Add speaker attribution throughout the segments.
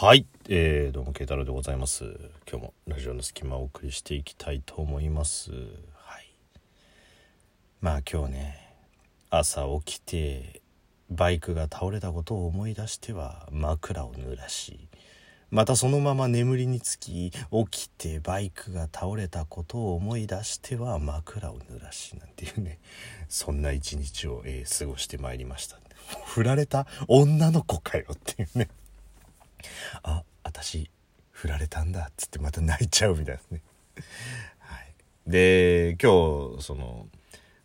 Speaker 1: はい、えー、どうも慶太郎でございます。今日もラジオの隙間をお送りしていきたいと思います。はい。まあ今日ね朝起きてバイクが倒れたことを思い出しては枕を濡らしまたそのまま眠りにつき起きてバイクが倒れたことを思い出しては枕を濡らしなんていうねそんな一日を、えー過ごしてまいりました。振られた女の子かよっていうね。あ私振られたんだっつってまた泣いちゃうみたいなね、はい、で今日その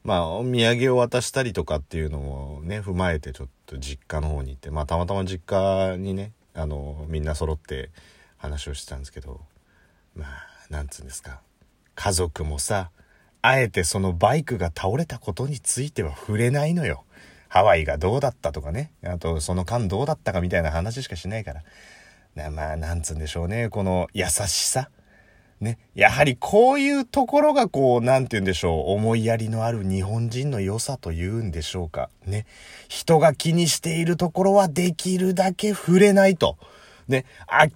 Speaker 1: まあお土産を渡したりとかっていうのもね踏まえてちょっと実家の方に行ってまあたまたま実家にねあのみんな揃って話をしてたんですけどまあなんつうんですか家族もさあえてそのバイクが倒れたことについては触れないのよ。ハワイがどうだったとかねあとその間どうだったかみたいな話しかしないからなまあなんつうんでしょうねこの優しさね、やはりこういうところがこう、なんて言うんでしょう、思いやりのある日本人の良さというんでしょうか。ね。人が気にしているところはできるだけ触れないと。ね。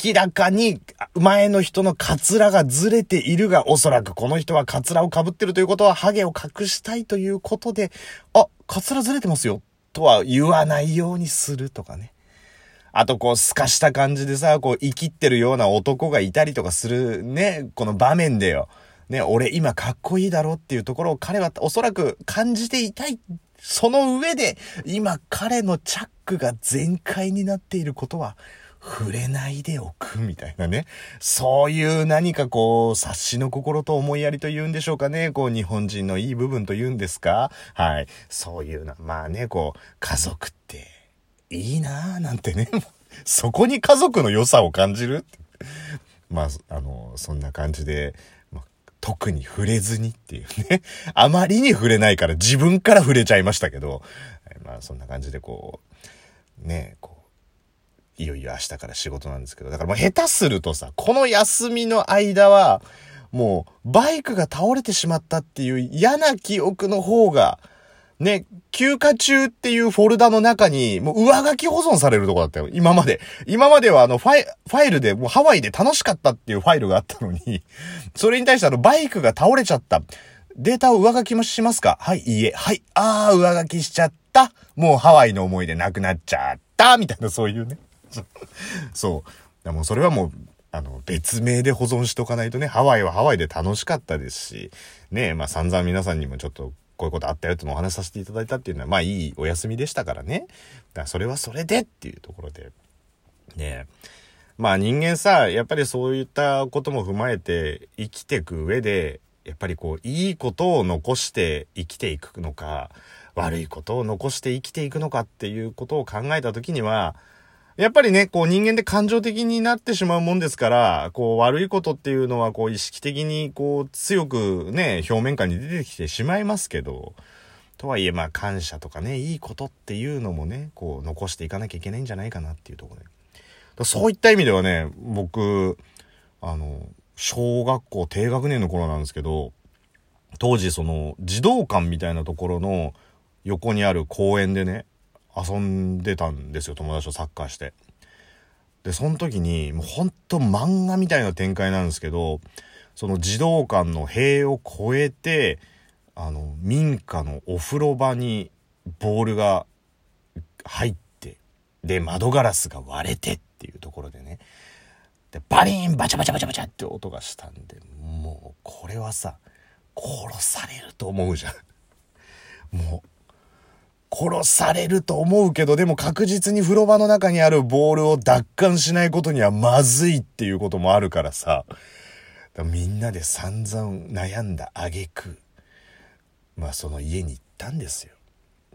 Speaker 1: 明らかに前の人のカツラがずれているが、おそらくこの人はカツラを被ってるということは、ハゲを隠したいということで、あ、カツラずれてますよ。とは言わないようにするとかね。あとこう透かした感じでさ、こう生きってるような男がいたりとかするね、この場面でよ。ね、俺今かっこいいだろっていうところを彼はおそらく感じていたい。その上で、今彼のチャックが全開になっていることは、触れないでおくみたいなね。そういう何かこう、察しの心と思いやりというんでしょうかね。こう、日本人のいい部分というんですかはい。そういうな、まあね、こう、家族って、いいなぁなんてね。そこに家族の良さを感じるまあ、あの、そんな感じで、まあ、特に触れずにっていうね。あまりに触れないから自分から触れちゃいましたけど、まあそんな感じでこう、ね、こう、いよいよ明日から仕事なんですけど、だからもう下手するとさ、この休みの間は、もうバイクが倒れてしまったっていう嫌な記憶の方が、ね、休暇中っていうフォルダの中に、もう上書き保存されるとこだったよ。今まで。今まではあのファイ、ファイルで、もうハワイで楽しかったっていうファイルがあったのに、それに対してあの、バイクが倒れちゃった。データを上書きもしますか？はい、いいえ。はい、あー、上書きしちゃった。もうハワイの思い出なくなっちゃった。みたいな、そういうね。そうそう。でもそれはもう、あの、別名で保存しとかないとね、ハワイはハワイで楽しかったですし、ねまあ散々皆さんにもちょっと、こういうことあったよってのお話しさせていただいたっていうのは、まあいいお休みでしたからね。だからそれはそれでっていうところで。ねまあ人間さ、やっぱりそういったことも踏まえて生きていく上で、やっぱりこう、いいことを残して生きていくのか、悪いことを残して生きていくのかっていうことを考えたときには、やっぱりね、こう人間って感情的になってしまうもんですから、こう悪いことっていうのはこう意識的にこう強くね、表面下に出てきてしまいますけど、とはいえまあ感謝とかね、いいことっていうのもね、こう残していかなきゃいけないんじゃないかなっていうところで。そういった意味ではね、僕、あの、小学校低学年の頃なんですけど、当時その児童館みたいなところの横にある公園でね、遊んでたんですよ、友達とサッカーして。で、その時に、もうほんと漫画みたいな展開なんですけど、その児童館の塀を越えて、あの、民家のお風呂場にボールが入って、で、窓ガラスが割れてっていうところでね、で、バリーンバチャバチャバチャバチャって音がしたんで、もう、これはさ、殺されると思うじゃん。もう、殺されると思うけど、でも確実に風呂場の中にあるボールを奪還しないことにはまずいっていうこともあるからさ、らみんなで散々悩んだ挙句、まあその家に行ったんですよ。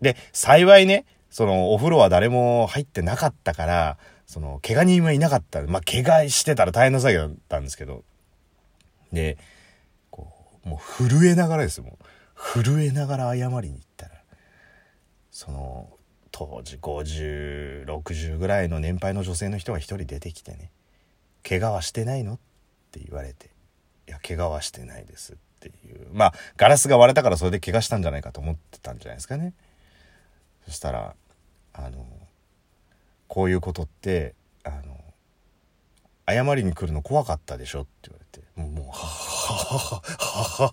Speaker 1: で、幸いね、そのお風呂は誰も入ってなかったから、その怪我人はいなかった。まあ怪我してたら大変な作業だったんですけど、で、こう、もう震えながらですよ、もう。震えながら謝りに行ったら、その当時5060ぐらいの年配の女性の人が一人出てきてね「怪我はしてないの?」って言われて「いや怪我はしてないです」っていうまあガラスが割れたからそれで怪我したんじゃないかと思ってたんじゃないですかねそしたらあのこういうことってあの謝りに来るの怖かったでしょ？って言われて、もう、ははははは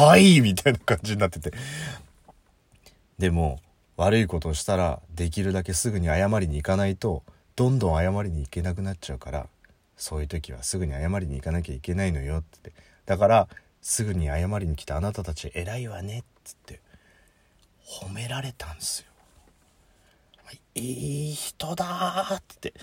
Speaker 1: ははいみたいな感じになってて。でも、悪いことをしたら、できるだけすぐに謝りに行かないと、どんどん謝りに行けなくなっちゃうから、そういう時はすぐに謝りに行かなきゃいけないのよって。だから、すぐに謝りに来たあなたたち偉いわねっつって、褒められたんすよ。いい人だーって。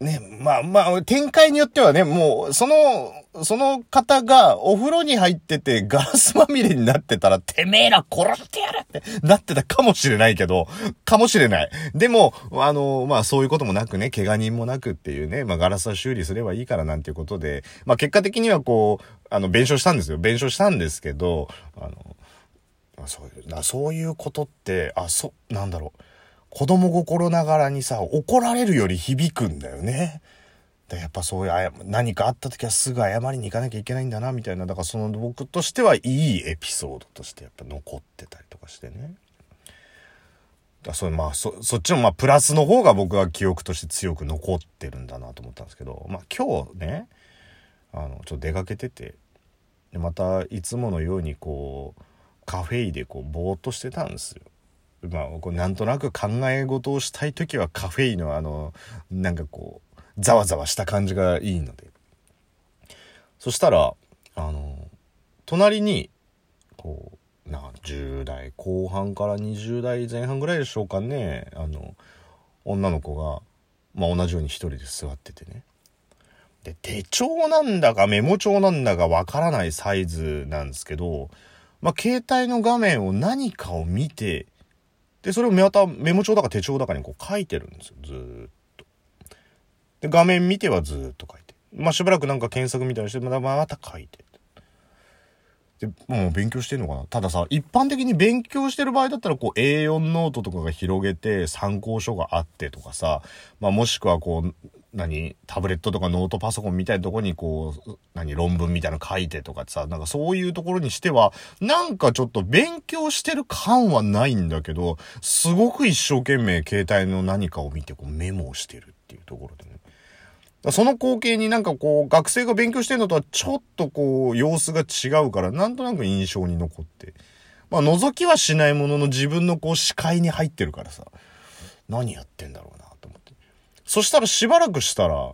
Speaker 1: ね、まあまあ、展開によってはね、もう、その、その方がお風呂に入っててガラスまみれになってたら、てめえら殺してやるってなってたかもしれないけど、かもしれない。でも、あの、まあそういうこともなくね、怪我人もなくっていうね、まあガラスは修理すればいいからなんていうことで、まあ結果的にはこう、あの、弁償したんですよ。弁償したんですけど、あの、そういう、そういうことって、あ、そ、なんだろう。子供心ながらにさ、怒られるより響くんだよね。でやっぱそういう何かあった時はすぐ謝りに行かなきゃいけないんだなみたいなだからその僕としてはいいエピソードとしてやっぱ残ってたりとかしてねだそれまあそそっちのまあプラスの方が僕は記憶として強く残ってるんだなと思ったんですけどまあ今日ねあのちょっと出かけててでまたいつものようにこうカフェイでこうぼーっとしてたんですよ。まあ、こうなんとなく考え事をしたい時はカフェインのあの、なんかこう、ざわざわした感じがいいので。そしたら、あの、隣に、こう、な、10代後半から20代前半ぐらいでしょうかね、あの、女の子が、まあ同じように一人で座っててね。で、手帳なんだかメモ帳なんだかわからないサイズなんですけど、まあ携帯の画面を何かを見て、で、それをまたメモ帳だか手帳だかにこう書いてるんですよ、ずっと。で、画面見てはずっと書いて。まあ、しばらくなんか検索みたいにして、またまた書いて。で、もう勉強してんのかなたださ、一般的に勉強してる場合だったら、こう A4 ノートとかが広げて参考書があってとかさ、まあもしくはこう、何タブレットとかノートパソコンみたいなとこにこう、何論文みたいなの書いてとかさ、なんかそういうところにしては、なんかちょっと勉強してる感はないんだけど、すごく一生懸命携帯の何かを見てこうメモをしてるっていうところでね。その光景になんかこう、学生が勉強してるのとはちょっとこう、様子が違うから、なんとなく印象に残って。まあ、覗きはしないものの自分のこう、視界に入ってるからさ、何やってんだろうな。そしたらしばらくしたら、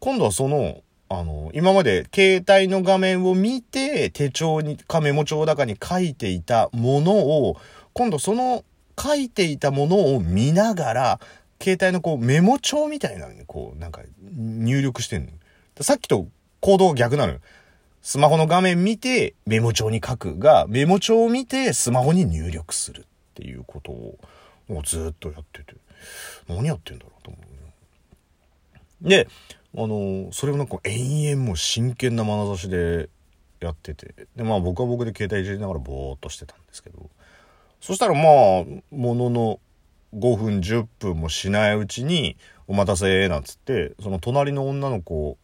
Speaker 1: 今度はその、あの、今まで携帯の画面を見て、手帳に、かメモ帳だかに書いていたものを、今度その書いていたものを見ながら、携帯のこうメモ帳みたいなのにこうなんか入力してんの。さっきと行動が逆なのよ。スマホの画面見てメモ帳に書くが、メモ帳を見てスマホに入力するっていうことをもうずっとやってて、何やってんだろうと思う、で、あの、それをなんか延々もう真剣な眼差しでやってて、で、まあ僕は僕で携帯いじりながらぼーっとしてたんですけど、そしたらまあ、ものの5分10分もしないうちに「お待たせ」なんつってその隣の女の子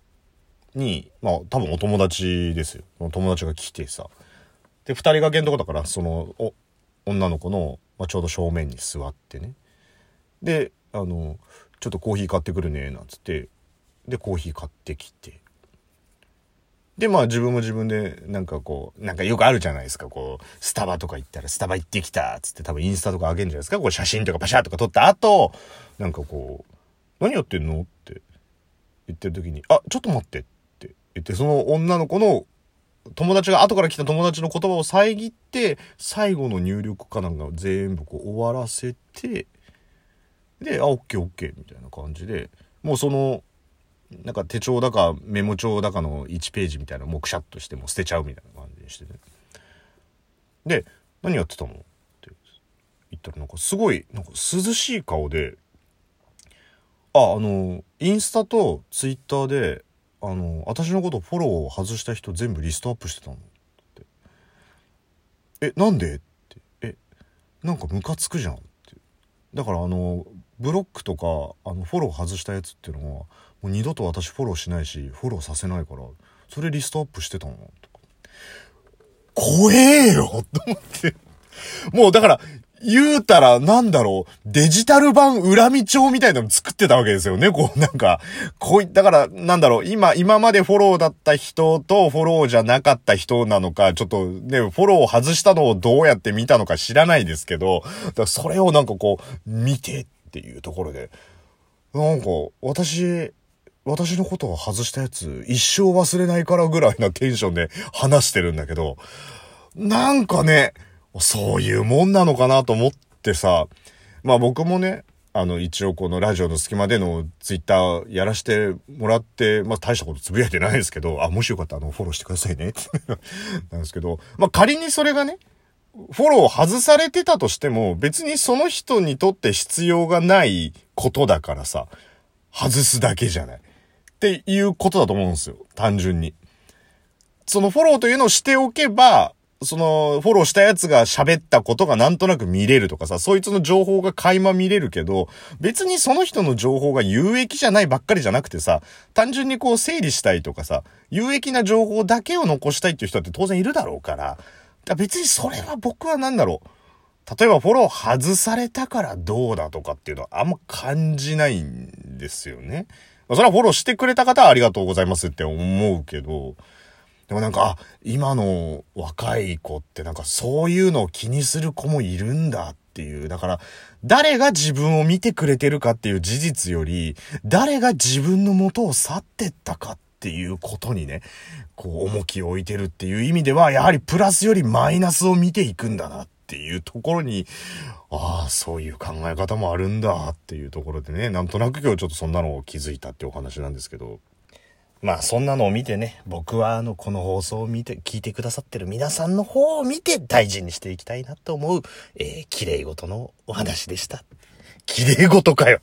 Speaker 1: にまあ多分お友達ですよ。友達が来てさ。で2人掛けのとこだからそのお女の子の、まあ、ちょうど正面に座ってね。であの「ちょっとコーヒー買ってくるね」なんつって。でコーヒー買ってきて。で、まあ自分も自分で、なんかこう、なんかよくあるじゃないですか、こう、スタバとか行ったら、スタバ行ってきたつって多分インスタとかあげるんじゃないですか、こう写真とかパシャとか撮った後、なんかこう、何やってんのって言ってる時に、あ、ちょっと待ってって言って、その女の子の友達が後から来た友達の言葉を遮って、最後の入力かなんか全部こう終わらせて、で、あ、オッケーオッケーみたいな感じで、もうそのなんか手帳だかメモ帳だかの1ページみたいなのもくしゃっとしてもう捨てちゃうみたいな感じにしてね。で、何やってたの？って言ったらなんかすごい、なんか涼しい顔で、あ、あの、インスタとツイッターで、あの、私のことフォローを外した人全部リストアップしてたのって。え、なんで？って。え、なんかムカつくじゃんって。だからあの、ブロックとか、あの、フォロー外したやつっていうのは、もう二度と私フォローしないしフォローさせないからそれリストアップしてたのとか怖えよと思ってもうだから言うたら、なんだろう、デジタル版恨み帳みたいなの作ってたわけですよね。こう、なんか、こういだから、なんだろう、今、今までフォローだった人とフォローじゃなかった人なのか、ちょっとね、フォローを外したのをどうやって見たのか知らないですけど、だからそれをなんかこう、見てってていうところで、なんか、私、私のことを外したやつ、一生忘れないからぐらいなテンションで話してるんだけど、なんかね、そういうもんなのかなと思ってさ、まあ僕もね、あの、一応このラジオの隙間でのツイッターやらしてもらって、まあ大したことつぶやいてないですけど、あ、もしよかったらあの、フォローしてくださいね。なんですけど、まあ仮にそれがね、フォロー外されてたとしても、別にその人にとって必要がないことだからさ、外すだけじゃない。っていうことだと思うんですよ。単純に。そのフォローというのをしておけば、その、フォローしたやつが喋ったことがなんとなく見れるとかさ、そいつの情報が垣間見れるけど、別にその人の情報が有益じゃないばっかりじゃなくてさ、単純にこう整理したいとかさ、有益な情報だけを残したいっていう人って当然いるだろうから、から別にそれは僕は何だろう。例えばフォロー外されたからどうだとかっていうのはあんま感じないんですよね。それはフォローしてくれた方はありがとうございますって思うけど、でもなんか、あ、今の若い子ってなんかそういうのを気にする子もいるんだっていう。だから、誰が自分を見てくれてるかっていう事実より、誰が自分の元を去ってったかってっていうことにね、こう重きを置いてるっていう意味では、やはりプラスよりマイナスを見ていくんだなっていうところに、ああ、そういう考え方もあるんだっていうところでね、なんとなく今日ちょっとそんなのを気づいたってお話なんですけど。まあそんなのを見てね、僕はあの、この放送を見て、聞いてくださってる皆さんの方を見て大事にしていきたいなと思う、えー、綺麗事のお話でした。綺麗事かよ